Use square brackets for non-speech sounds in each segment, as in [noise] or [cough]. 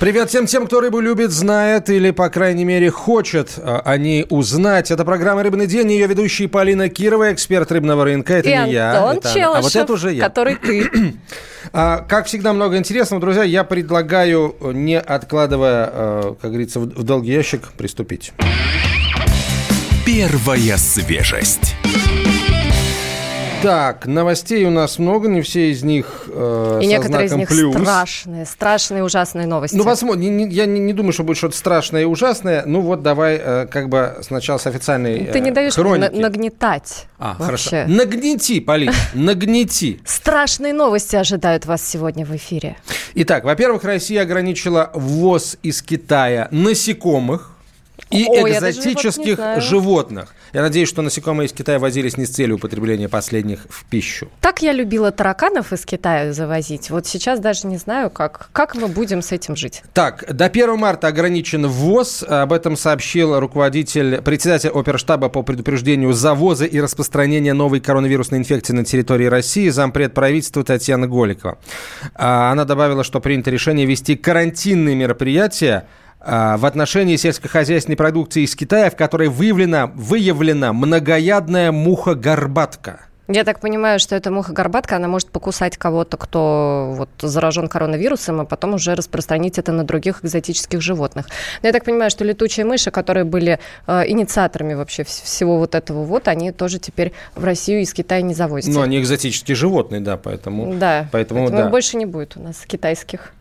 Привет всем тем, кто рыбу любит, знает или, по крайней мере, хочет о ней узнать. Это программа «Рыбный день». Ее ведущие Полина Кирова, эксперт рыбного рынка. Это И не Антон я. Это. Челышев, а вот это уже я. который ты. [clears throat] А, как всегда, много интересного. Друзья, я предлагаю, не откладывая, э, как говорится, в долгий ящик, приступить. Первая свежесть. Так, новостей у нас много, не все из них э, И некоторые из них плюс. страшные, страшные, ужасные новости. Ну, посмотрим. Не- Я не, не думаю, что будет что-то страшное и ужасное. Ну, вот давай э, как бы сначала с официальной Ты не э, даешь мне хроники. на- нагнетать. А, вообще. хорошо. Нагнети, Полин, [laughs] нагнети. Страшные новости ожидают вас сегодня в эфире. Итак, во-первых, Россия ограничила ввоз из Китая насекомых и я вот не экзотических знаю. животных. Я надеюсь, что насекомые из Китая возились не с целью употребления последних в пищу. Так я любила тараканов из Китая завозить. Вот сейчас даже не знаю, как, как мы будем с этим жить. Так, до 1 марта ограничен ввоз. Об этом сообщил руководитель, председатель оперштаба по предупреждению завоза и распространения новой коронавирусной инфекции на территории России, зампред правительства Татьяна Голикова. А, Она добавила, что принято решение вести карантинные мероприятия в отношении сельскохозяйственной продукции из Китая, в которой выявлена, выявлена многоядная муха-горбатка. Я так понимаю, что эта муха-горбатка, она может покусать кого-то, кто вот заражен коронавирусом, а потом уже распространить это на других экзотических животных. Но я так понимаю, что летучие мыши, которые были э, инициаторами вообще вс- всего вот этого вот, они тоже теперь в Россию из Китая не завозят. Ну, они экзотические животные, да, поэтому... Да, Поэтому, да. больше не будет у нас китайских.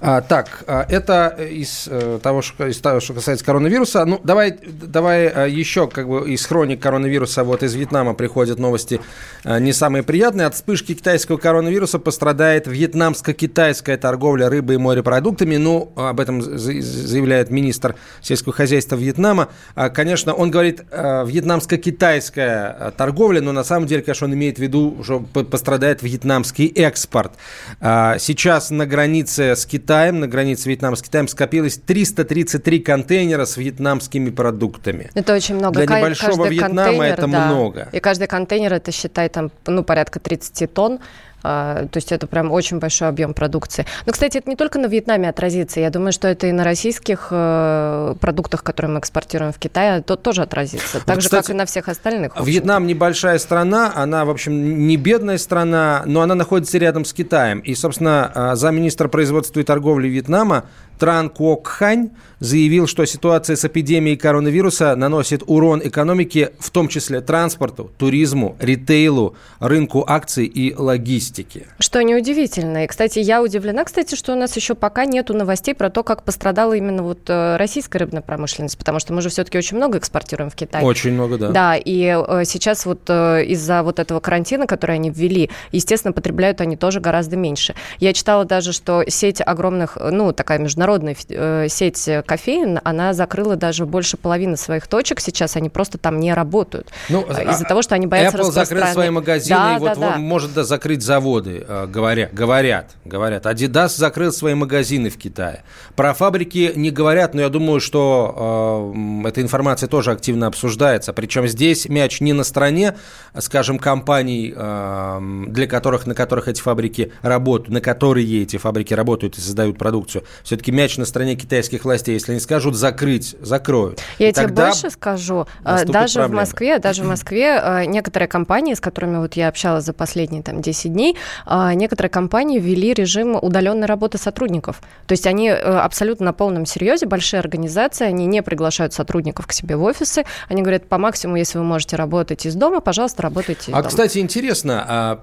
А, так, а, это из, э, того, что, из того, что касается коронавируса. Ну, давай, давай э, еще как бы из хроник коронавируса, вот из Вьетнама приходят новости э, не самые приятные. От вспышки китайского коронавируса пострадает вьетнамско-китайская торговля рыбой и морепродуктами. Ну, об этом за- заявляет министр сельского хозяйства Вьетнама. А, Конечно, он говорит э, вьетнамско-китайская э, торговля, но на самом деле, конечно, он имеет в виду, что по- пострадает вьетнамский экспорт. А, Сейчас на границе с Китаем, на границе Вьетнама с Китаем скопилось 333 контейнера с вьетнамскими продуктами. Это очень много. Для Ка- небольшого Вьетнама это да. много. И каждый контейнер, это, считай, там, ну, порядка 30 тонн. А, То есть это прям очень большой объем продукции. Но, кстати, это не только на Вьетнаме отразится. Я думаю, что это и на российских э, продуктах, которые мы экспортируем в Китай, то тоже отразится. Так же, кстати, как и на всех остальных. Вьетнам небольшая страна, она, в общем, не бедная страна, но она находится рядом с Китаем. И, собственно, а, замминистра производства и торговли Вьетнама Тран Куок Хань заявил, что ситуация с эпидемией коронавируса наносит урон экономике, в том числе транспорту, туризму, ритейлу, рынку акций и логистике. Что неудивительно. И, кстати, я удивлена, кстати, что у нас еще пока нету новостей про то, как пострадала именно вот э, российская рыбная промышленность, потому что мы же все-таки очень много экспортируем в Китай. Очень много, да. Да, и э, сейчас вот э, из-за вот этого карантина, который они ввели, естественно, потребляют они тоже гораздо меньше. Я читала даже, что сеть огромных, ну, такая международная э, сеть кофеин, она закрыла даже больше половины своих точек сейчас, они просто там не работают. Ну, Э, а- Из-за того, что они боятся Apple закрыл свои магазины, Да, и вот, да, да. вот может да, закрыть заводы, э, говорят, говорят, говорят. Adidas закрыл свои магазины в Китае. Про фабрики не говорят, но я думаю, что э, эта информация тоже активно обсуждается. Причем здесь мяч не на стороне, скажем, компаний, э, для которых, на которых эти фабрики работают, на которые эти фабрики работают и создают продукцию. Все-таки мяч на стороне китайских властей. Если они скажут закрыть, закроют. Я И тебе больше скажу. наступят Даже проблемы. в Москве, даже в Москве э, некоторые компании, с которыми вот я общалась за последние там 10 дней, э, некоторые компании ввели режим удаленной работы сотрудников. То есть они э, абсолютно на полном серьезе, большие организации, они не приглашают сотрудников к себе в офисы. Они говорят, по максимуму, если вы можете работать из дома, пожалуйста, работайте из А, дома. кстати, интересно, а,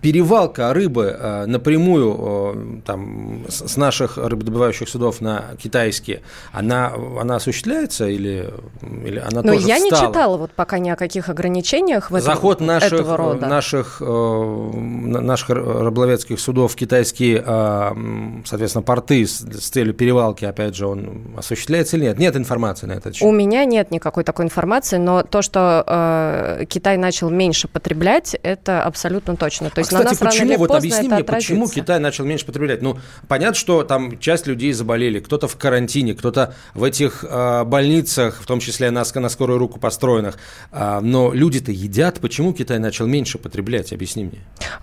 перевалка рыбы а, напрямую а, там, с наших рыбодобывающих судов на китайские, она, она осуществляется или, или она Но тоже я не встала? читала вот пока ни о каких ограничениях в этом, Заход наших, этого рода. наших, э, на- наших рыболовецких судов в китайские, а, м, соответственно, порты с, с целью перевалки, опять же, он осуществляется или нет? Нет информации на этот счет. У меня нет никакой такой информации, но то, что э, Китай начал меньше потреблять, это абсолютно точно. То есть а, на кстати, нас почему, рано или вот поздно объясни мне, почему отразится. Китай начал меньше потреблять? Ну, понятно, что там часть людей заболели, кто-то в карантине, кто-то в этих а, больницах, в том числе на, на скорую руку построенных. А, но люди-то едят. Почему Китай начал меньше потреблять? Объясни мне.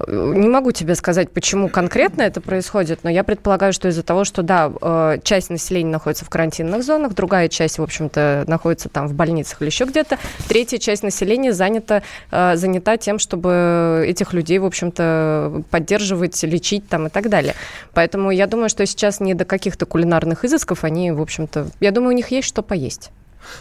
Не могу тебе сказать, почему конкретно это происходит, но я предполагаю, что из-за того, что, да, э, часть населения находится в карантинных зонах, другая часть, в общем-то, находится там в больницах или еще где-то, третья часть населения занята, э, занята тем, чтобы этих людей, в общем-то, поддерживать, лечить там и так далее. Поэтому я думаю, что сейчас не до каких-то кулинарных изысков, они, в общем-то, я думаю, у них есть что поесть.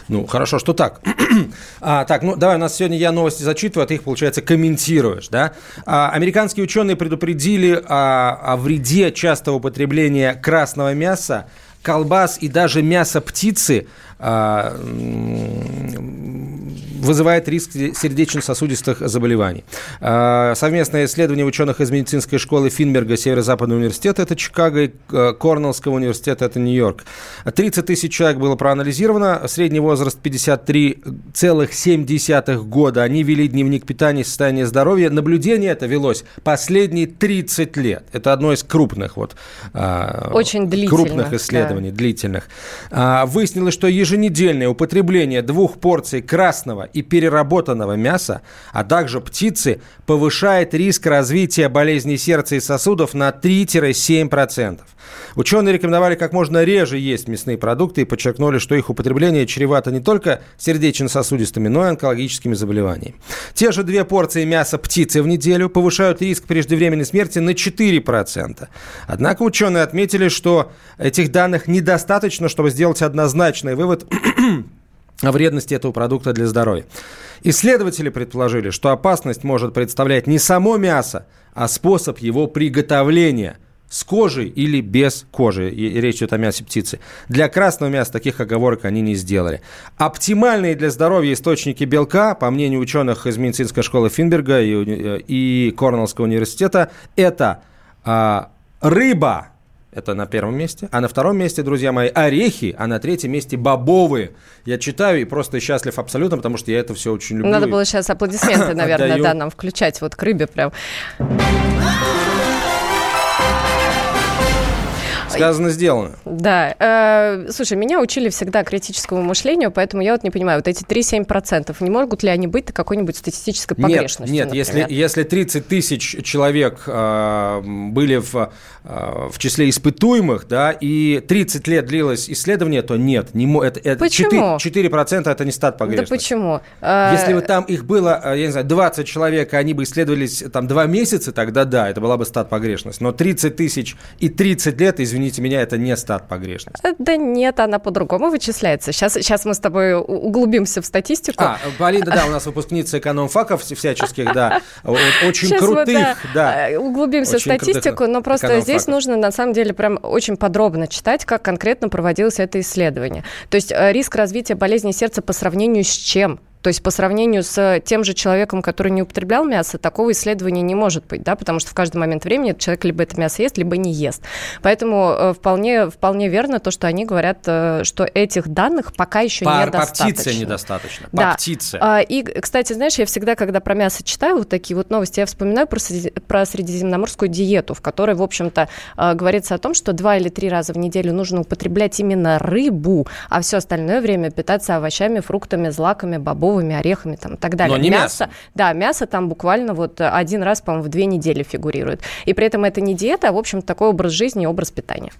Ну, хорошо, что так. [clears throat] а, так, ну, давай, у нас сегодня я новости зачитываю, а ты их, получается, комментируешь, да? А, американские ученые предупредили о, о вреде частого употребления красного мяса, колбас и даже мяса птицы а, вызывает риск сердечно-сосудистых заболеваний. А, совместное исследование ученых из медицинской школы Финберга Северо-Западного университета, это Чикаго, и э, Корнеллского университета, это Нью-Йорк. 30 тысяч человек было проанализировано, средний возраст 53,7 года. Они вели дневник питания и состояния здоровья. Наблюдение это велось последние 30 лет. Это одно из крупных вот, а, Очень крупных исследований, да. длительных. Выяснилось, что еженедельное употребление двух порций красного и переработанного мяса, а также птицы, повышает риск развития болезней сердца и сосудов на 3-7%. Ученые рекомендовали как можно реже есть мясные продукты и подчеркнули, что их употребление чревато не только сердечно-сосудистыми, но и онкологическими заболеваниями. Те же две порции мяса птицы в неделю повышают риск преждевременной смерти на 4%. Однако ученые отметили, что этих данных недостаточно, чтобы сделать однозначный вывод [clears throat] о вредности этого продукта для здоровья. Исследователи предположили, что опасность может представлять не само мясо, а способ его приготовления с кожей или без кожи. И речь идет о мясе птицы. Для красного мяса таких оговорок они не сделали. Оптимальные для здоровья источники белка, по мнению ученых из медицинской школы Финберга и, и Корнеллского университета, это а, рыба, это на первом месте. А на втором месте, друзья мои, орехи, а на третьем месте бобовые. Я читаю и просто счастлив абсолютно, потому что я это все очень люблю. Надо было сейчас аплодисменты, [coughs] наверное, да, нам включать вот к рыбе прям. Сказано, сделано. Да. Э, слушай, меня учили всегда критическому мышлению, поэтому я вот не понимаю, вот эти 3-7%, не могут ли они быть какой-нибудь статистической погрешностью? Нет, нет если, если 30 тысяч человек э, были в, э, в числе испытуемых, да, и 30 лет длилось исследование, то нет. Не, это, это почему? 4, 4% это не стат погрешности. Да почему? Если бы там их было, я не знаю, 20 человек, и они бы исследовались там 2 месяца, тогда да, это была бы стат погрешность. Но 30 тысяч и 30 лет, извините, извините меня, это не стат погрешность. Э, да нет, она по-другому вычисляется. Сейчас, сейчас мы с тобой углубимся в статистику. А, Полина, да, у нас выпускница экономфаков всяческих, да, очень сейчас крутых, мы, да, да. Э, углубимся в статистику, но просто здесь нужно, на самом деле, прям очень подробно читать, как конкретно проводилось это исследование. То есть э, риск развития болезни сердца по сравнению с чем? То есть по сравнению с тем же человеком, который не употреблял мясо, такого исследования не может быть, да, потому что в каждый момент времени человек либо это мясо ест, либо не ест. Поэтому э, вполне, вполне верно то, что они говорят, э, что этих данных пока еще по, недостаточно. По птице недостаточно. По да. птице. А, и, кстати, знаешь, я всегда, когда про мясо читаю вот такие вот новости, я вспоминаю про, про средиземноморскую диету, в которой, в общем-то, э, говорится о том, что два или три раза в неделю нужно употреблять именно рыбу, а все остальное время питаться овощами, фруктами, злаками, бобовыми, орехами там, и так далее. Но не мясо. мясо. Да, мясо там буквально вот один раз, по-моему, в две недели фигурирует. И при этом это не диета, а, в общем, такой образ жизни и образ питания.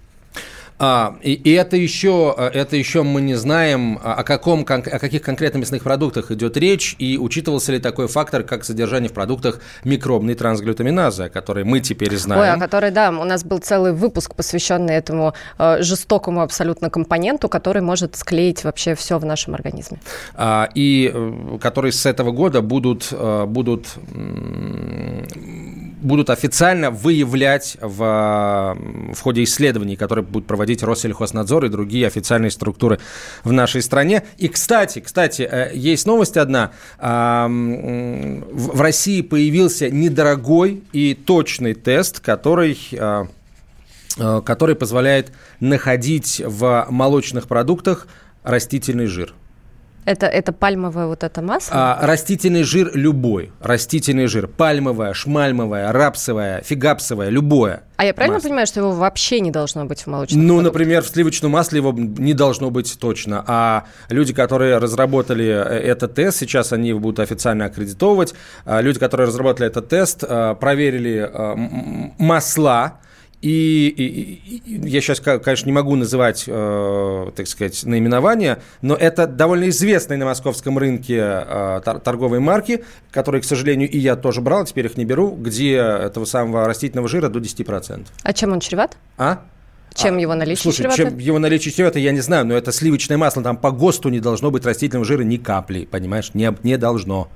А, и, и это еще, а, это еще мы не знаем, а, о, каком, о каких конкретно мясных продуктах идет речь, и учитывался ли такой фактор, как содержание в продуктах микробной трансглютаминазы, о которой мы теперь знаем. Ой, о которой, да, у нас был целый выпуск, посвященный этому э, жестокому абсолютно компоненту, который может склеить вообще все в нашем организме. А, и э, которые с этого года будут, э, будут будут официально выявлять в, в ходе исследований, которые будут проводить Россельхознадзор и другие официальные структуры в нашей стране. И, кстати, кстати, э, есть новость одна. В России появился недорогой и точный тест, который э, э, который позволяет находить в молочных продуктах растительный жир. Это, это пальмовое вот это масло? А, растительный жир любой. Растительный жир. Пальмовое, шмальмовое, рапсовое, фигапсовое, любое. А я правильно масло. понимаю, что его вообще не должно быть в молочном Ну, продуктах? например, в сливочном масле его не должно быть точно. А люди, которые разработали э, этот тест, сейчас они его будут официально аккредитовывать. А люди, которые разработали этот тест, э, проверили э, масла, и, и, и я сейчас, конечно, не могу называть, э, так сказать, наименования, но это довольно известные на московском рынке э, торговые марки, которые, к сожалению, и я тоже брал, теперь их не беру, где этого самого растительного жира до 10%. А чем он чреват? А? Чем а, его наличие Слушай, чревато? чем его наличие чревато, я не знаю, но это сливочное масло, там по ГОСТу не должно быть растительного жира ни капли, понимаешь, не, не должно.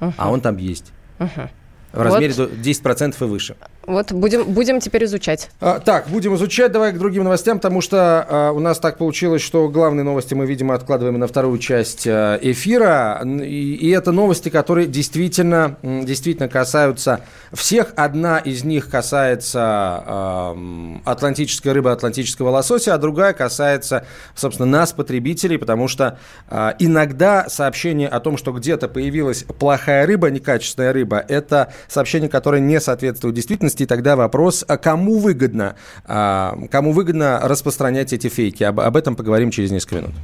Uh-huh. А он там есть. Uh-huh. В размере вот. 10% и выше. Вот будем, будем теперь изучать. А, так, будем изучать. Давай к другим новостям, потому что а, у нас так получилось, что главные новости мы, видимо, откладываем на вторую часть а, эфира. И, и это новости, которые действительно, действительно касаются всех. Одна из них касается а, атлантической рыбы, атлантического лосося, а другая касается, собственно, нас, потребителей, потому что а, иногда сообщение о том, что где-то появилась плохая рыба, некачественная рыба, это сообщение, которое не соответствует действительности и тогда вопрос, а кому выгодно, а, кому выгодно распространять эти фейки? Об, об этом поговорим через несколько минут.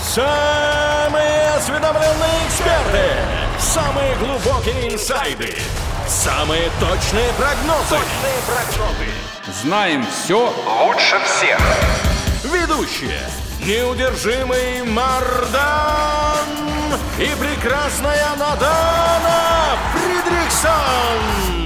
Самые осведомленные эксперты, самые глубокие инсайды, самые точные прогнозы. Точные прогнозы. Знаем все лучше всех. Ведущие. Неудержимый Мардан и прекрасная Надана Фридриксон.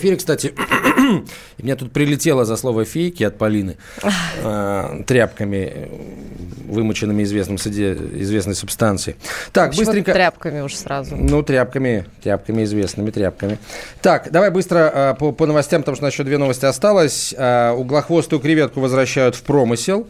Эфире, кстати. [clears throat] И мне тут прилетело за слово фейки от Полины э, тряпками, вымоченными известным суде, известной субстанцией. Так, Почему быстренько. Тряпками уж сразу. Ну, тряпками, тряпками известными, тряпками. Так, давай быстро э, по, по новостям, потому что у нас еще две новости осталось. Э, углохвостую креветку возвращают в промысел.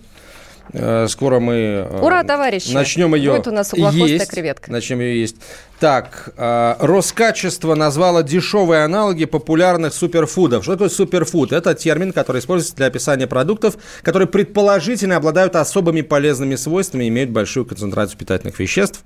Э, скоро мы э, Ура, товарищи! начнем ее Будет у нас есть. креветка. Начнем ее есть. Так, э, Роскачество назвало дешевые аналоги популярных суперфудов. Что такое суперфуд? Это термин, который используется для описания продуктов, которые предположительно обладают особыми полезными свойствами и имеют большую концентрацию питательных веществ.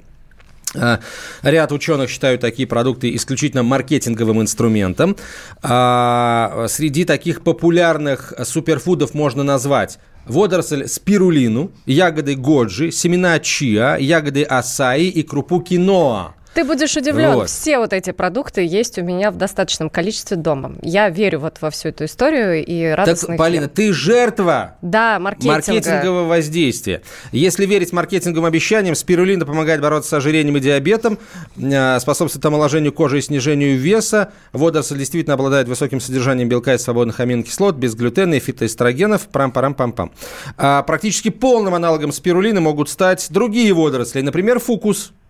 Ряд ученых считают такие продукты исключительно маркетинговым инструментом. Среди таких популярных суперфудов можно назвать водоросль спирулину, ягоды годжи, семена чиа, ягоды асаи и крупу киноа. Ты будешь удивлен, вот. все вот эти продукты есть у меня в достаточном количестве дома. Я верю вот во всю эту историю и радостно Так, Полина, ты жертва да, маркетинга. маркетингового воздействия. Если верить маркетинговым обещаниям, спирулина помогает бороться с ожирением и диабетом, э, способствует омоложению кожи и снижению веса. Водоросль действительно обладает высоким содержанием белка и свободных аминокислот, без глютена и фитоэстрогенов. Прам-парам-пам-пам. А практически полным аналогом спирулины могут стать другие водоросли, например, фукус –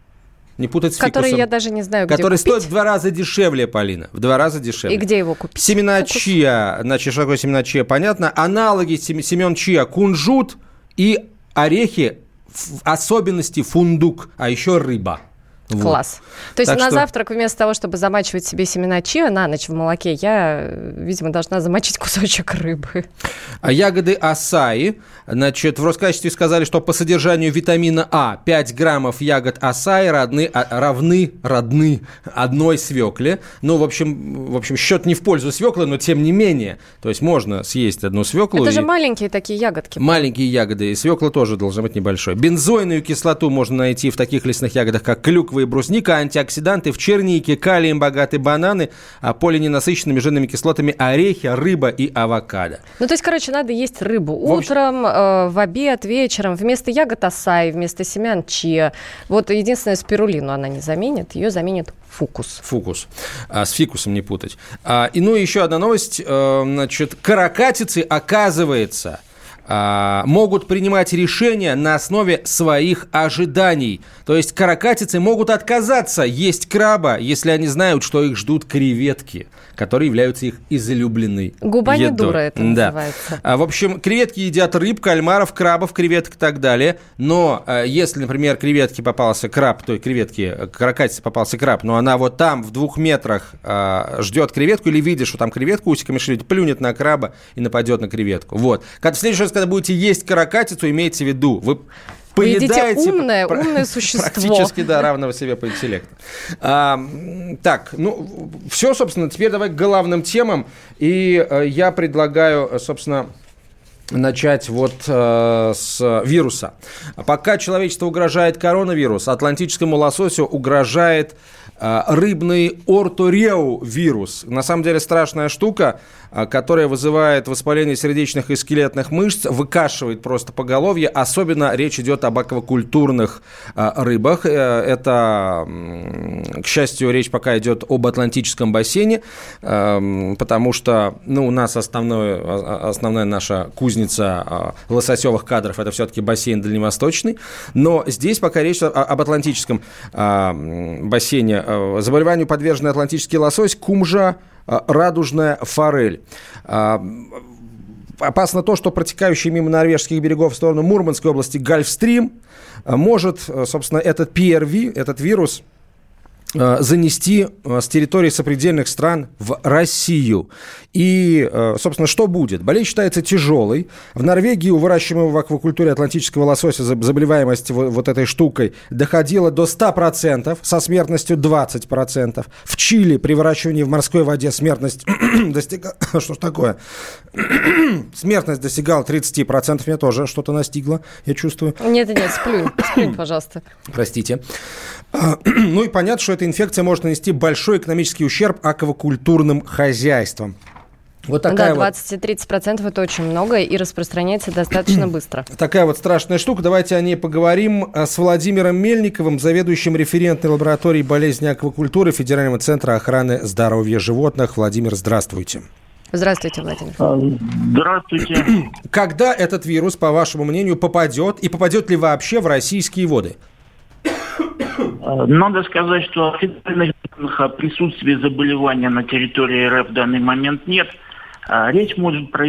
не путать с Который фикусом. я даже не знаю, где Который купить. стоит в два раза дешевле, Полина. В два раза дешевле. И где его купить? Семена Фокус. чия. Значит, что такое семена чия, понятно. Аналоги семен чия. Кунжут и орехи, в особенности фундук, а еще рыба. Вот. Класс. То есть так на что... завтрак вместо того, чтобы замачивать себе семена чиа на ночь в молоке, я, видимо, должна замочить кусочек рыбы. А ягоды асаи, значит, в Роскачестве сказали, что по содержанию витамина А 5 граммов ягод асаи равны, а, равны, родны одной свекле. Ну, в общем, в общем, счет не в пользу свеклы, но тем не менее. То есть можно съесть одну свеклу. Это и... же маленькие такие ягодки. Маленькие ягоды, и свекла тоже должна быть небольшой. Бензойную кислоту можно найти в таких лесных ягодах, как клюква, и брусника, антиоксиданты в чернике, калием богатые бананы, а полиненасыщенными жирными кислотами орехи, рыба и авокадо. Ну, то есть, короче, надо есть рыбу в общем... утром, э, в обед, вечером, вместо ягод асай, вместо семян чиа. Вот единственное, спирулину она не заменит, ее заменит фукус. Фукус. А, с фикусом не путать. А, и ну, еще одна новость. А, значит, каракатицы, оказывается, могут принимать решения на основе своих ожиданий. То есть каракатицы могут отказаться есть краба, если они знают, что их ждут креветки, которые являются их излюбленной Губа едой. не дура это да. называется. А, в общем, креветки едят рыб, кальмаров, крабов, креветок и так далее. Но а, если, например, креветке попался краб, той креветке, каракатице попался краб, но она вот там в двух метрах а, ждет креветку или видит, что там креветку усиками шевелит, плюнет на краба и нападет на креветку. Вот. Когда в следующий раз, когда будете есть каракатицу, имейте в виду, вы Вы поедаете умное, пр- умное [laughs] существо. Практически, да, равного себе по интеллекту. А, так, ну, все, собственно, теперь давай к главным темам. И э, я предлагаю, э, собственно, начать вот э, с вируса. Пока человечеству угрожает коронавирус, атлантическому лососю угрожает э, рыбный ортореовирус. На самом деле страшная штука, которая вызывает воспаление сердечных и скелетных мышц, выкашивает просто поголовье. Особенно речь идет об аквакультурных э, рыбах. Э, Это, к счастью, речь пока идет об Атлантическом бассейне, эм, потому что ну, у нас основное, о- основная наша кузница лососевых кадров – это все-таки бассейн дальневосточный. Но здесь пока речь об Атлантическом бассейне. Э, Заболеванию подвержены атлантический лосось, кумжа, радужная форель. А, Опасно то, что протекающий мимо норвежских берегов в сторону Мурманской области Гольфстрим э, может, э, собственно, этот PRV, этот вирус, занести э, с территории сопредельных стран в Россию. И, э, собственно, что будет? Болезнь считается тяжелой. В Норвегии у выращиваемого в аквакультуре атлантического лосося за- заболеваемость во- вот этой штукой доходила до 100%, со смертностью 20%. В Чили при выращивании в морской воде смертность [clears throat] достигала... [clears throat] Что ж такое? [clears throat] Смертность достигала 30%. Меня тоже что-то настигло, я чувствую. Нет, нет, сплюнь, сплюнь, пожалуйста. Простите. А, Ну и понятно, что эта инфекция может нанести большой экономический ущерб аквакультурным хозяйствам. Вот такая да, вот 20-30% это очень много и распространяется достаточно [clears throat] быстро. такая вот страшная штука. Давайте о ней поговорим а, с Владимиром Мельниковым, заведующим референтной лабораторией болезни аквакультуры Федерального центра охраны здоровья животных. Владимир, здравствуйте. Здравствуйте, Владимир. А, Здравствуйте. [clears throat] Когда этот вирус, по вашему мнению, попадет и попадет ли вообще в российские воды? А, Надо сказать, что официальных данных о присутствии заболевания на территории РФ в данный момент нет. А, Речь может э,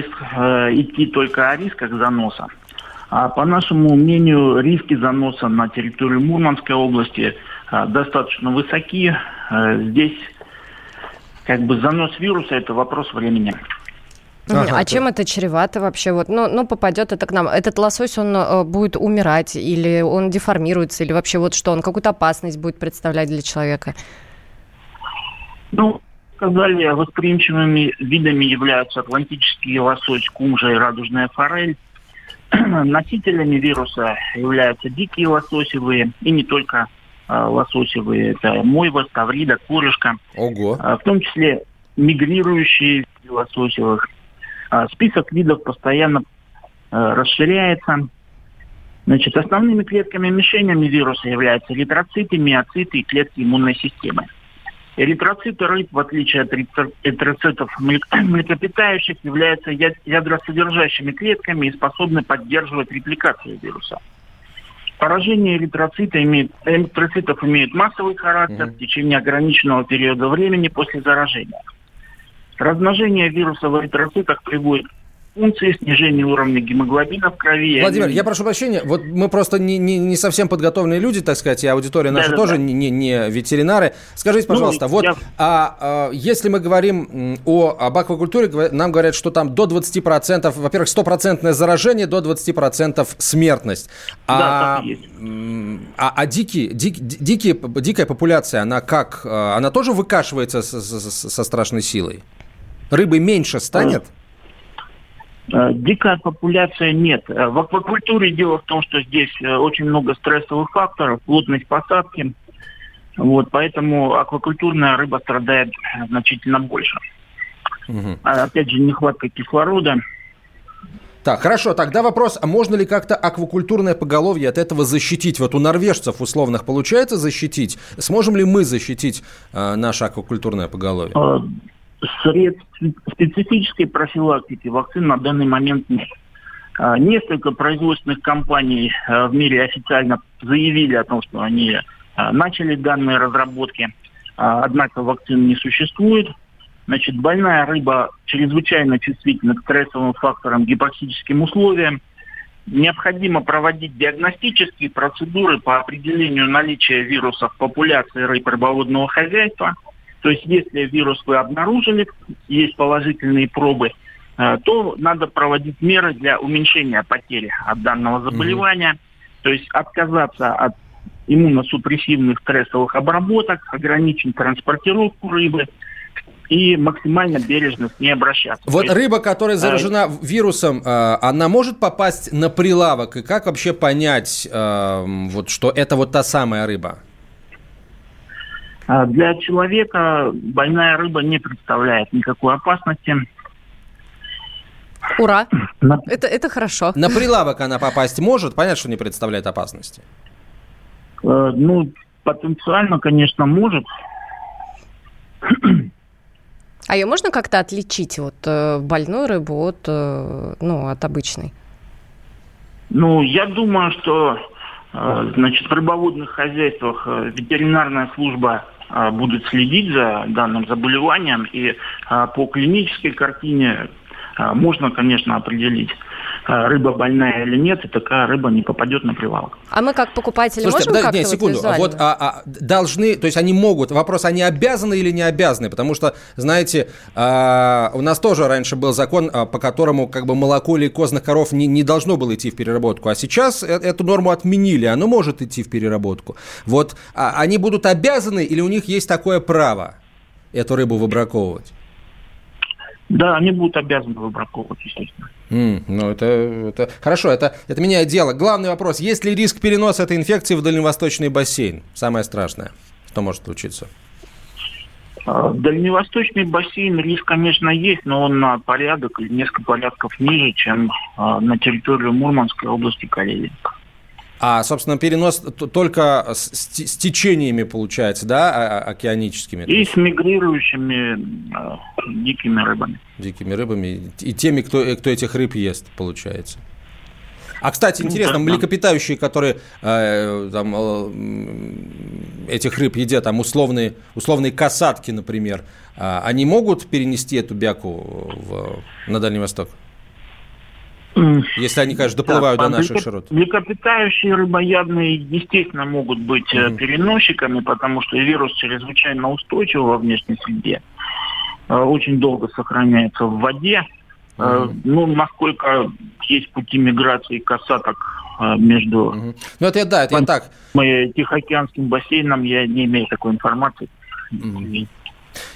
идти только о рисках заноса. А по нашему мнению, риски заноса на территорию Мурманской области достаточно высоки. Здесь как бы занос вируса – это вопрос времени. Ага, а чем это чревато вообще? Вот, ну, ну, попадет это к нам. Этот лосось, он э, будет умирать, или он деформируется, или вообще вот что, он какую-то опасность будет представлять для человека? Ну, сказали, восприимчивыми видами являются атлантический лосось, кумжа и радужная форель. [clears throat] Носителями вируса являются дикие лососевые и не только а, лососевые. Это мойва, ставрида, курышка, Ого. а, в том числе мигрирующие лососевых. А, Список видов постоянно а, расширяется. Значит, основными клетками-мишенями вируса являются эритроциты, миоциты и клетки иммунной системы. Эритроциты рыб, в отличие от эритро- эритроцитов млек- [clears throat] млекопитающих, являются ядросодержащими клетками и способны поддерживать репликацию вируса. Поражение эритроцита имеет, эритроцитов имеет массовый характер в течение ограниченного периода времени после заражения. Размножение вируса в эритроцитах приводит к функции снижения уровня гемоглобина в крови. Владимир, они- я прошу прощения, вот мы просто не, не, не совсем подготовленные люди, так сказать, и аудитория наша Да-да-да. тоже не, не, не ветеринары. Скажите, Ну, пожалуйста, вот я- а, а, если мы говорим о, об аквакультуре, нам говорят, что там до 20%, во-первых, стопроцентное заражение, до 20% смертность. Да, А, а, а дикие, дик- ди- дикие, дикая популяция, она как? а, Она тоже выкашивается со, со- со страшной силой? Рыбы меньше станет? Э, Дикая популяция нет. Э, В аквакультуре дело в том, что здесь э, очень много стрессовых факторов, плотность посадки. Вот, поэтому аквакультурная рыба страдает значительно больше. А, опять же, нехватка кислорода. Так, хорошо, тогда вопрос, а можно ли как-то аквакультурное поголовье от этого защитить? Вот у норвежцев условных получается защитить? Сможем ли мы защитить э, наше аквакультурное поголовье? Средств специфической профилактики вакцин на данный момент нет. А, несколько производственных компаний в мире официально заявили о том, что они начали данные разработки. Однако вакцин не существует. Значит, больная рыба чрезвычайно чувствительна к стрессовым факторам, гипоксическим условиям. Необходимо проводить диагностические процедуры по определению наличия вирусов в популяции рыб рыбоводного хозяйства. То есть, если вирус вы обнаружили, есть положительные пробы, э, то надо проводить меры для уменьшения потери от данного заболевания. Mm-hmm. То есть отказаться от иммуносупрессивных стрессовых обработок, ограничить транспортировку рыбы, и максимально бережно с ней обращаться. Вот есть, рыба, которая заражена а, вирусом, а, она может попасть на прилавок? И как вообще понять, вот, что это вот та самая рыба? Для человека больная рыба не представляет никакой опасности. Ура! На... Это, это хорошо. На прилавок она попасть может? Понятно, что не представляет опасности. Ну, потенциально, конечно, может. А ее можно как-то отличить, вот э, больную рыбу от, э, ну, от обычной? Ну, я думаю, что э, значит, в рыбоводных хозяйствах ветеринарная служба будет следить за данным заболеванием, и по клинической картине можно, конечно, определить, а, рыба больная или нет, и такая рыба не попадет на прилавок. А мы как покупатели Слушайте, можем как-то нет, секунду. Вот, вот а, а, должны, то есть они могут, вопрос, они обязаны или не обязаны, потому что, знаете, а, у нас тоже раньше был закон, а, по которому как бы молоко или козных коров не, не должно было идти в переработку, а сейчас э, эту норму отменили, оно может идти в переработку. Вот а, они будут обязаны или у них есть такое право эту рыбу выбраковывать? Да, они будут обязаны выбраковывать, естественно. Mm, ну, это, это хорошо, это, это меняет дело. Главный вопрос: есть ли риск переноса этой инфекции в дальневосточный бассейн? Самое страшное, что может случиться? А, дальневосточный бассейн риск, конечно, есть, но он на порядок несколько порядков ниже, чем а, на территорию Мурманской области Карелии. А, собственно, перенос только с, с течениями получается, да, океаническими? И с мигрирующими э, дикими рыбами. Дикими рыбами и теми, кто, кто этих рыб ест, получается. А, кстати, ну, интересно, млекопитающие, которые э, там, э, этих рыб едят, там условные, условные касатки, например, э, они могут перенести эту бяку в, на Дальний Восток? Если они, конечно, доплывают да, до наших широт. Млекопитающие рыбоядные, естественно, могут быть угу. переносчиками, потому что вирус чрезвычайно устойчив во внешней среде. Э, очень долго сохраняется в воде. Угу. Ну, насколько есть пути миграции касаток между... Угу. Ну, это да, это я так. Тихоокеанским бассейном я не имею такой информации. Угу.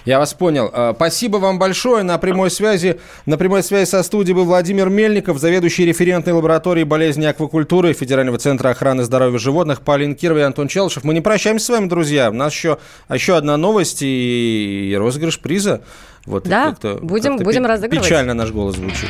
Я вас понял. А, спасибо вам большое. На прямой связи, на прямой связи со студией был Владимир Мельников, заведующий референтной лабораторией болезни аквакультуры Федерального центра охраны здоровья животных Полин Кирова и Антон Челышев. Мы не прощаемся с вами, друзья. У нас еще, еще одна новость и, и розыгрыш приза. Вот да, будем, будем разыгрывать. Печально наш голос звучит.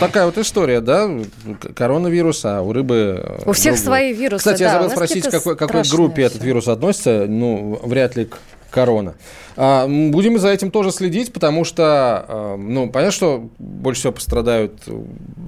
Ну, такая вот история, да? Коронавирус, а у рыбы... У всех ну, свои вирусы, Кстати, да, я забыл спросить, к какой, какой группе этот вирус относится. Ну, вряд ли к корона. А, будем за этим тоже следить, потому что, а, ну, понятно, что больше всего пострадают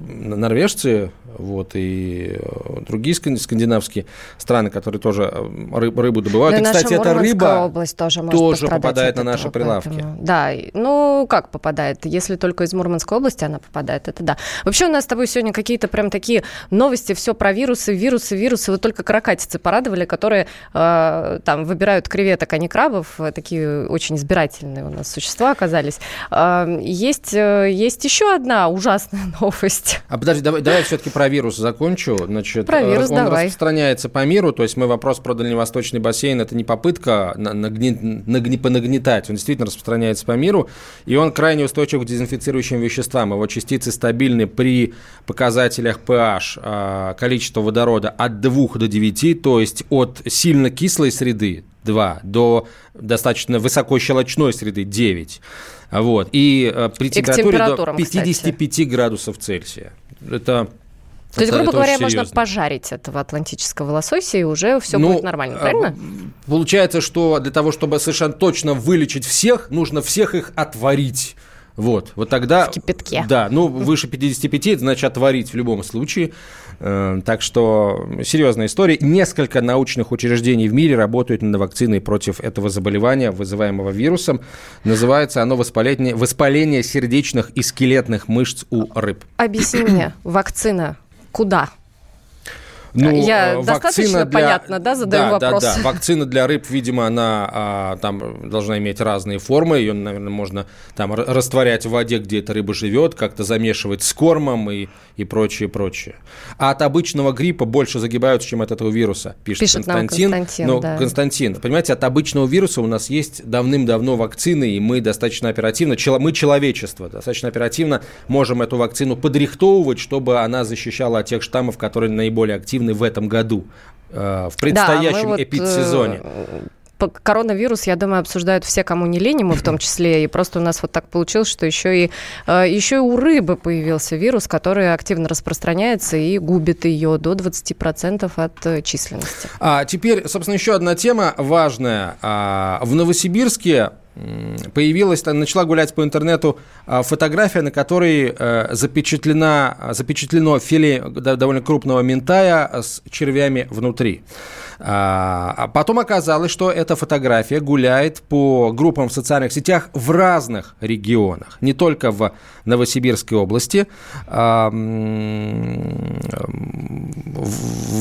норвежцы, вот, и э, другие скандинавские страны, которые тоже э, рыб, рыбу добывают. Ну, и, кстати, эта рыба область тоже, тоже попадает на наши прилавки. Поэтому, да, ну, как попадает? Если только из Мурманской области она попадает, это да. Вообще у нас с тобой сегодня какие-то прям такие новости, все про вирусы, вирусы, вирусы. Вот только каракатицы порадовали, которые э, там выбирают креветок, а не крабов. Такие очень избирательные у нас существа оказались. Э, есть, э, есть еще одна ужасная [laughs] новость. А подожди, давай, давай все-таки про вирус закончу. Значит, Про вирус он давай. распространяется по миру, то есть мы вопрос про дальневосточный бассейн, это не попытка нагни, нагни, понагнетать, он действительно распространяется по миру, и он крайне устойчив к дезинфицирующим веществам. Его частицы стабильны при показателях pH, а, количество водорода от 2 до 9, то есть от сильно кислой среды 2 до достаточно высокощелочной среды 9. Вот. И э, при температуре до 55 кстати. градусов Цельсия. Это то есть, грубо говоря, можно пожарить этого атлантического лосося, и уже все ну, будет нормально, а, правильно? Получается, что для того, чтобы совершенно точно вылечить всех, нужно всех их отварить. Вот, вот тогда... В кипятке. Да, ну, выше 55, это значит отварить в любом случае. Э, так что серьезная история. Несколько научных учреждений в мире работают над вакциной против этого заболевания, вызываемого вирусом. Называется оно воспаление, воспаление сердечных и скелетных мышц у рыб. Объясни мне, [clears throat] вакцина куда? Ну, Я э, достаточно для... понятно, да, задаю да, вопрос? Да, да, вакцина для рыб, видимо, она а, там должна иметь разные формы. Ее, наверное, можно там растворять в воде, где эта рыба живет, как-то замешивать с кормом и, и прочее, прочее. А от обычного гриппа больше загибаются, чем от этого вируса, пишет, пишет Константин. Нам Константин, Но, да. Константин, понимаете, от обычного вируса у нас есть давным-давно вакцины, и мы достаточно оперативно, мы человечество, достаточно оперативно можем эту вакцину подрихтовывать, чтобы она защищала от тех штаммов, которые наиболее активны активны в этом году, э, в предстоящем да, вот, эпидсезоне? коронавирус, я думаю, обсуждают все, кому не лень, мы в том [laughs] числе. И просто у нас вот так получилось, что еще и, э, еще и у рыбы появился вирус, который активно распространяется и губит ее до 20% от э, численности. А теперь, собственно, еще одна тема важная. А, в Новосибирске появилась, начала гулять по интернету а, фотография, на которой э, запечатлена, запечатлено филе довольно крупного ментая с червями внутри. А, а потом оказалось, что эта фотография гуляет по группам в социальных сетях в разных регионах, не только в Новосибирской области, в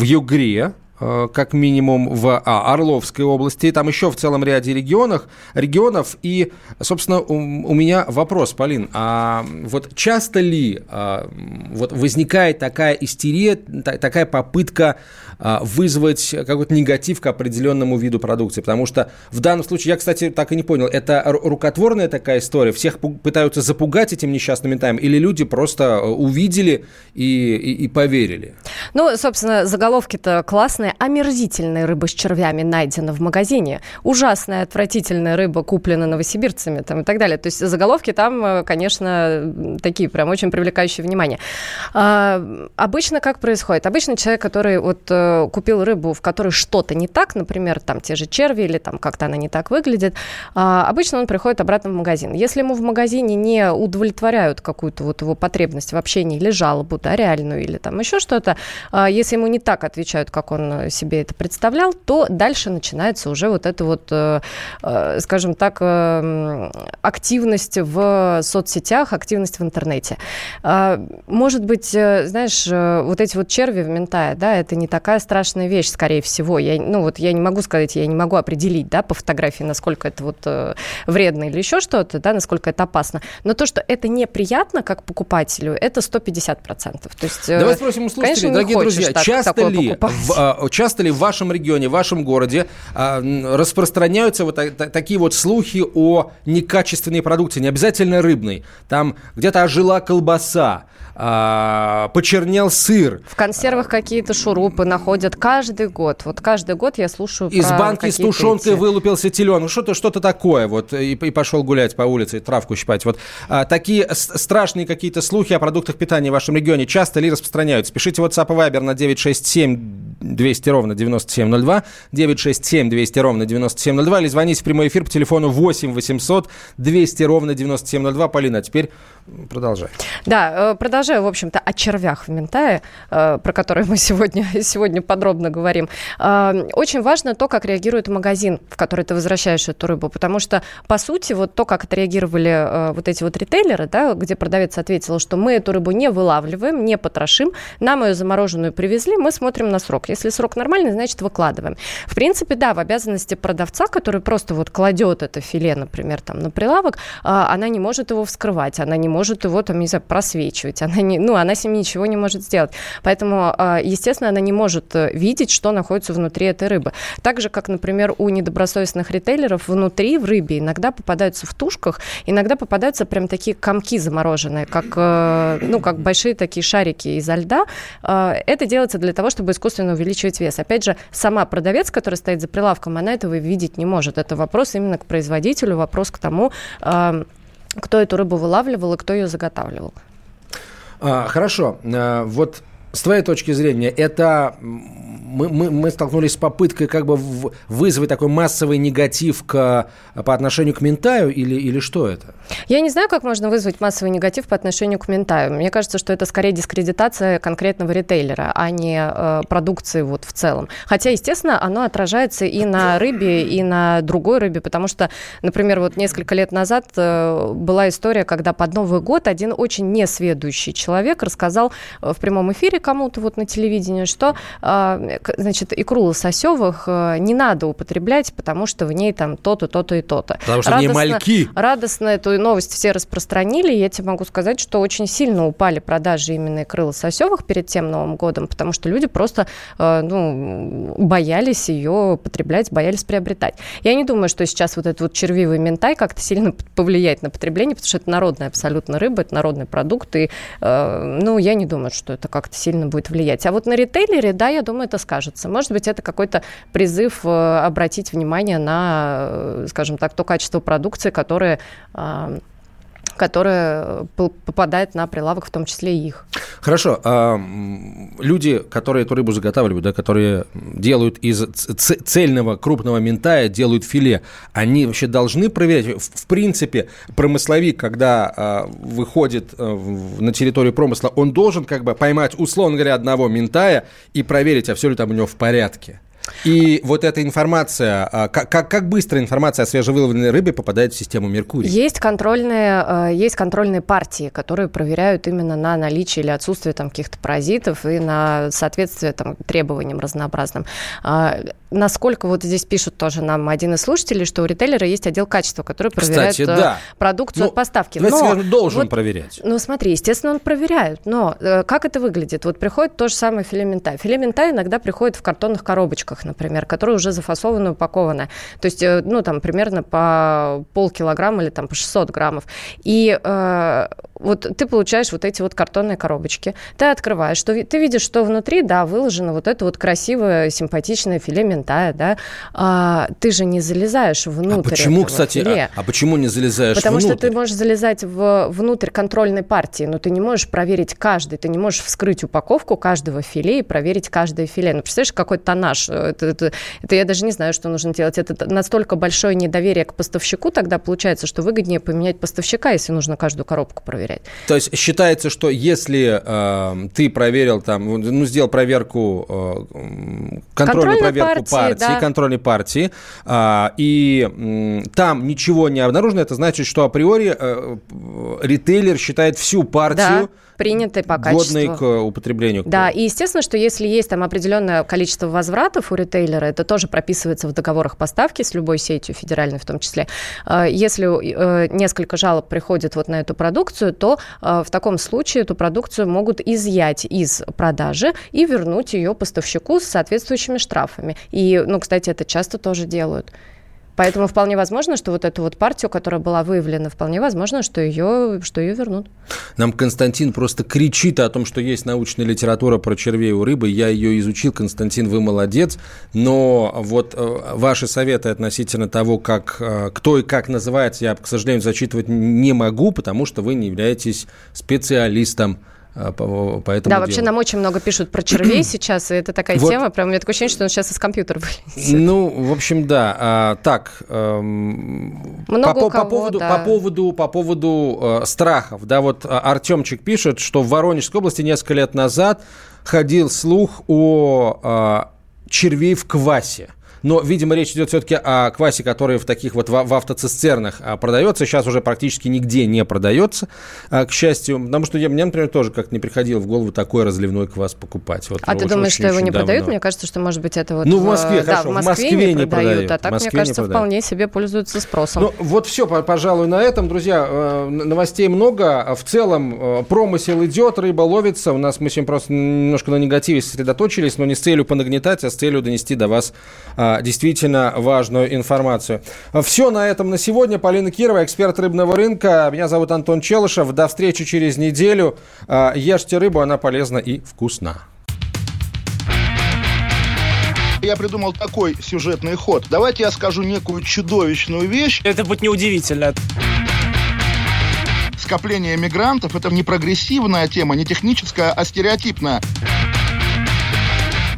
Югре, как минимум в а, Орловской области, там еще в целом ряде регионах, регионов. И, собственно, у, у меня вопрос, Полин, а вот часто ли а, вот возникает такая истерия, та, такая попытка а, вызвать какой-то негатив к определенному виду продукции? Потому что в данном случае, я, кстати, так и не понял, это рукотворная такая история, всех пытаются запугать этим несчастным ментаем, или люди просто э, увидели и, и, и поверили? Ну, собственно, заголовки-то классные Ужасная, омерзительная рыба с червями найдена в магазине. Ужасная, отвратительная рыба куплена новосибирцами там, и так далее. То есть заголовки там, э, конечно, такие прям очень привлекающие внимание. А, обычно как происходит? Обычно человек, который вот э, купил рыбу, в которой что-то не так, например, там те же черви или там как-то она не так выглядит, а, обычно он приходит обратно в магазин. Если ему в магазине не удовлетворяют какую-то вот его потребность в общении или жалобу, да, реальную, или там еще что-то, а, если ему не так отвечают, как он себе это представлял, то дальше начинается уже вот эта вот, э, э, скажем так, э, активность в соцсетях, активность в интернете. А, может быть, знаешь, вот эти вот черви в ментае, да, это не такая страшная вещь, скорее всего. Я, ну вот я не могу сказать, я не могу определить, да, по фотографии, насколько это вот вредно или еще что-то, да, насколько это опасно. Но то, что это неприятно как покупателю, это 150%. То есть, Давай спросим у слушателей, конечно, дорогие друзья, так, часто ли в, часто ли в вашем регионе, в вашем городе а, распространяются вот так, такие вот слухи о некачественной продукции, не обязательно рыбной? Там где-то ожила колбаса, а, почернел сыр. В консервах какие-то шурупы находят каждый год. Вот каждый год я слушаю Из банки с тушенкой эти... вылупился теленок. Что-то что такое. Вот, и, и пошел гулять по улице, травку щипать. Вот а, такие страшные какие-то слухи о продуктах питания в вашем регионе часто ли распространяются? Пишите WhatsApp и Viber на 967 200 200 ровно 9702, 967 200 ровно 9702, или звоните в прямой эфир по телефону 8 800 200 ровно 9702. Полина, а теперь продолжай. Да, э, продолжаю, в общем-то, о червях в Ментае, э, про которые мы сегодня, [laughs] сегодня подробно говорим. Э, очень важно то, как реагирует магазин, в который ты возвращаешь эту рыбу, потому что, по сути, вот то, как отреагировали вот эти вот ритейлеры, да, где продавец ответил, что мы эту рыбу не вылавливаем, не потрошим, нам ее замороженную привезли, мы смотрим на срок. Если срок нормальный, значит, выкладываем. В принципе, да, в обязанности продавца, который просто вот кладет это филе, например, там на прилавок, она не может его вскрывать, она не может его там, не знаю, просвечивать, она не, ну, она с ним ничего не может сделать. Поэтому, естественно, она не может э, видеть, что находится внутри этой рыбы. Так же, как, например, у недобросовестных ритейлеров внутри в рыбе иногда попадаются в тушках, иногда попадаются прям такие комки замороженные, как, э, ну, как большие такие шарики изо льда. Э, это делается для того, чтобы искусственно увеличивать вес. Опять же, сама продавец, который стоит за прилавком, она этого видеть не может. Это вопрос именно к производителю, вопрос к тому, кто эту рыбу вылавливал и кто ее заготавливал. А, хорошо. А, вот с твоей точки зрения, это мы, мы, мы столкнулись с попыткой как бы вызвать такой массовый негатив к, по отношению к Ментаю или, или что это? Я не знаю, как можно вызвать массовый негатив по отношению к Ментаю. Мне кажется, что это скорее дискредитация конкретного ритейлера, а не э, продукции вот в целом. Хотя, естественно, оно отражается и на рыбе, и на другой рыбе, потому что, например, вот несколько лет назад э, была история, когда под Новый год один очень несведущий человек рассказал э, в прямом эфире, кому-то вот на телевидении, что, а, значит, икру лососевых э, не надо употреблять, потому что в ней там то-то, то-то и то-то. Потому что радостно, в ней мальки. Радостно эту новость все распространили, я тебе могу сказать, что очень сильно упали продажи именно икры лососевых перед тем Новым годом, потому что люди просто, э, ну, боялись ее потреблять, боялись приобретать. Я не думаю, что сейчас вот этот вот червивый ментай как-то сильно повлияет на потребление, потому что это народная абсолютно рыба, это народный продукт, и, э, ну, я не думаю, что это как-то сильно сильно будет влиять. А вот на ритейлере, да, я думаю, это скажется. Может быть, это какой-то призыв э, обратить внимание на, э, скажем так, то качество продукции, которое а, которая э, попадает на прилавок, в том числе и их. Хорошо. А, люди, которые эту рыбу заготавливают, да, которые делают из цельного крупного ментая, делают филе, они вообще должны проверять? В, принципе, промысловик, когда а, выходит а, на территорию промысла, он должен как бы поймать, условно говоря, одного ментая и проверить, а все ли там у него в порядке. И вот эта информация, а, как, как быстро информация о свежевыловленной рыбе попадает в систему Меркурий? Есть контрольные, а, есть контрольные партии, которые проверяют именно на наличие или отсутствие там каких-то паразитов и на соответствие там, требованиям разнообразным. Насколько вот здесь пишут тоже нам один из слушателей, что у ритейлера есть отдел качества, который проверяет Кстати, да. Э, продукцию ну, от поставки. Но, скажем, должен вот, проверять. Ну смотри, естественно, он проверяет, но э, как это выглядит? Вот приходит то же самое филе мента иногда приходит в картонных коробочках, например, которые уже зафасованы, упакованы. То есть, э, ну там примерно по полкилограмма или там по 600 граммов. И э, вот ты получаешь вот эти вот картонные коробочки, ты открываешь, что ты видишь, что внутри, да, выложено вот это вот красивое, симпатичное филе ментая, да, а, ты же не залезаешь внутрь А почему, кстати, филе. а, а почему не залезаешь Потому внутрь? что ты можешь залезать в, внутрь контрольной партии, но ты не можешь проверить каждый, ты не можешь вскрыть упаковку каждого филе и проверить каждое филе. Ну, представляешь, какой тоннаж, это, это, это я даже не знаю, что нужно делать. Это настолько большое недоверие к поставщику тогда получается, что выгоднее поменять поставщика, если нужно каждую коробку проверять. То есть считается, что если э, ты проверил там, ну, сделал проверку, э, контрольную проверку партии, партии да. контрольной партии, э, и там ничего не обнаружено, это значит, что априори э, ритейлер считает всю партию... Да приняты по качеству. Годные к употреблению. Да, и естественно, что если есть там определенное количество возвратов у ритейлера, это тоже прописывается в договорах поставки с любой сетью, федеральной в том числе. Э, если э, несколько жалоб приходит вот на эту продукцию, то э, в таком случае эту продукцию могут изъять из продажи и вернуть ее поставщику с соответствующими штрафами. И, ну, кстати, это часто тоже делают. Поэтому вполне возможно, что вот эту вот партию, которая была выявлена, вполне возможно, что ее, что ее вернут. Нам Константин просто кричит о том, что есть научная литература про червей у рыбы. Я ее изучил, Константин, вы молодец. Но вот э, ваши советы относительно того, как, э, кто и как называется, я, к сожалению, зачитывать не могу, потому что вы не являетесь специалистом по, по этому да, делу. вообще нам очень много пишут про червей [clears throat] сейчас, и это такая вот. тема, прям у меня такое ощущение, что он сейчас из компьютера вылезет. Ну, в общем, да. А, так, эм, много по, кого, по поводу, да. по поводу, по поводу э, страхов, да, вот а, Артемчик пишет, что в Воронежской области несколько лет назад ходил слух о э, червей в квасе. Но, видимо, речь идет все-таки о квасе, который в таких вот в, в автоцистернах а, продается. Сейчас уже практически нигде не продается, а, к счастью. Потому что я, мне, например, тоже как-то не приходило в голову такой разливной квас покупать. Вот, а ты думаешь, что его не давно. продают? Мне кажется, что, может быть, это вот... Ну, в Москве, да, хорошо, в Москве, в Москве не, не продают. продают. А так, мне кажется, вполне себе пользуются спросом. Ну, вот все, пожалуй, на этом, друзья. Э, новостей много. В целом, э, промысел идет, рыба ловится. У нас мы сегодня просто немножко на негативе сосредоточились, но не с целью понагнетать, а с целью донести до вас а, действительно важную информацию. Все на этом на сегодня. Полина Кирова, эксперт рыбного рынка. Меня зовут Антон Челышев. До встречи через неделю. А, ешьте рыбу, она полезна и вкусна. Я придумал такой сюжетный ход. Давайте я скажу некую чудовищную вещь. Это будет неудивительно скопление мигрантов – это не прогрессивная тема, не техническая, а стереотипная.